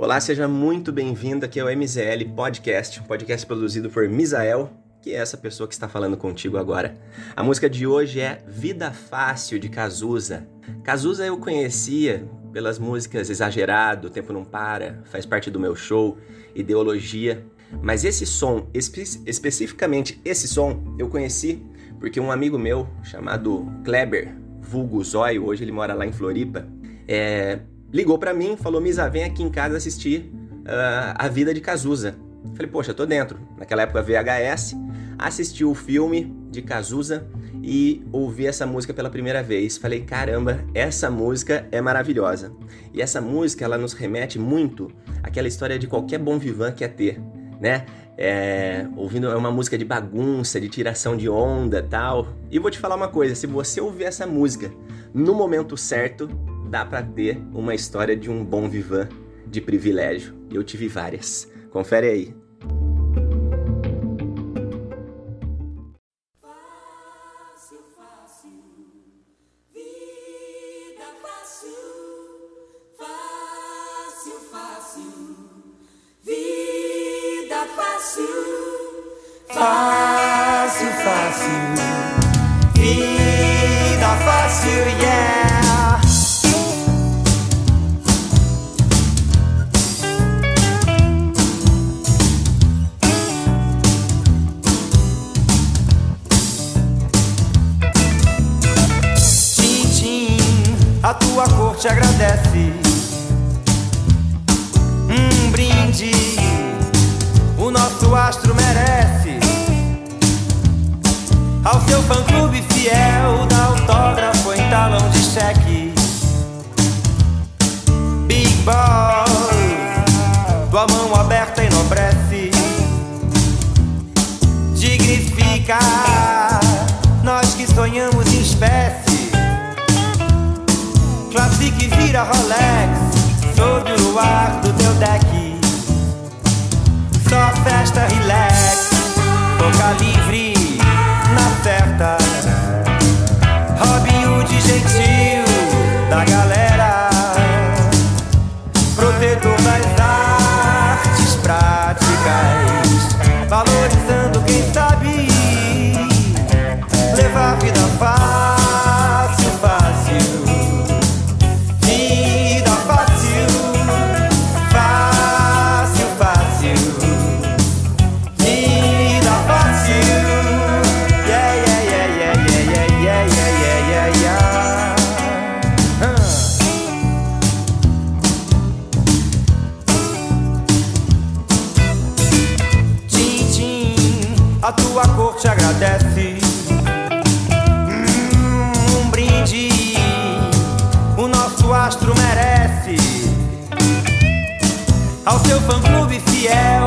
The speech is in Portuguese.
Olá, seja muito bem-vindo aqui ao MZL Podcast, um podcast produzido por Misael, que é essa pessoa que está falando contigo agora. A música de hoje é Vida Fácil de Cazuza. Cazuza eu conhecia pelas músicas Exagerado, O Tempo Não Para, faz parte do meu show, Ideologia. Mas esse som, espe especificamente esse som, eu conheci porque um amigo meu chamado Kleber, vulgo Zóio, hoje ele mora lá em Floripa, é, ligou para mim, falou: Misa, vem aqui em casa assistir uh, A Vida de Cazuza. Falei, poxa, tô dentro. Naquela época VHS, assisti o filme de Cazuza e ouvi essa música pela primeira vez. Falei, caramba, essa música é maravilhosa. E essa música, ela nos remete muito àquela história de qualquer bom vivan quer ter, né? É, ouvindo é uma música de bagunça, de tiração de onda tal. E vou te falar uma coisa: se você ouvir essa música no momento certo, dá para ter uma história de um bom vivan de privilégio. Eu tive várias. Confere aí. Fácil, fácil, tua cor te agradece. Um brinde, o nosso astro merece. Ao seu fã-clube fiel, dá autógrafo em talão de cheque. Big Boss, tua mão aberta enobrece. Dignifica nós que sonhamos em espécie. Vira Rolex Sob o luar do teu deck. Só festa relax Boca livre na certa a tua cor te agradece. Hum, um brinde o nosso astro merece. Ao seu fã-clube fiel,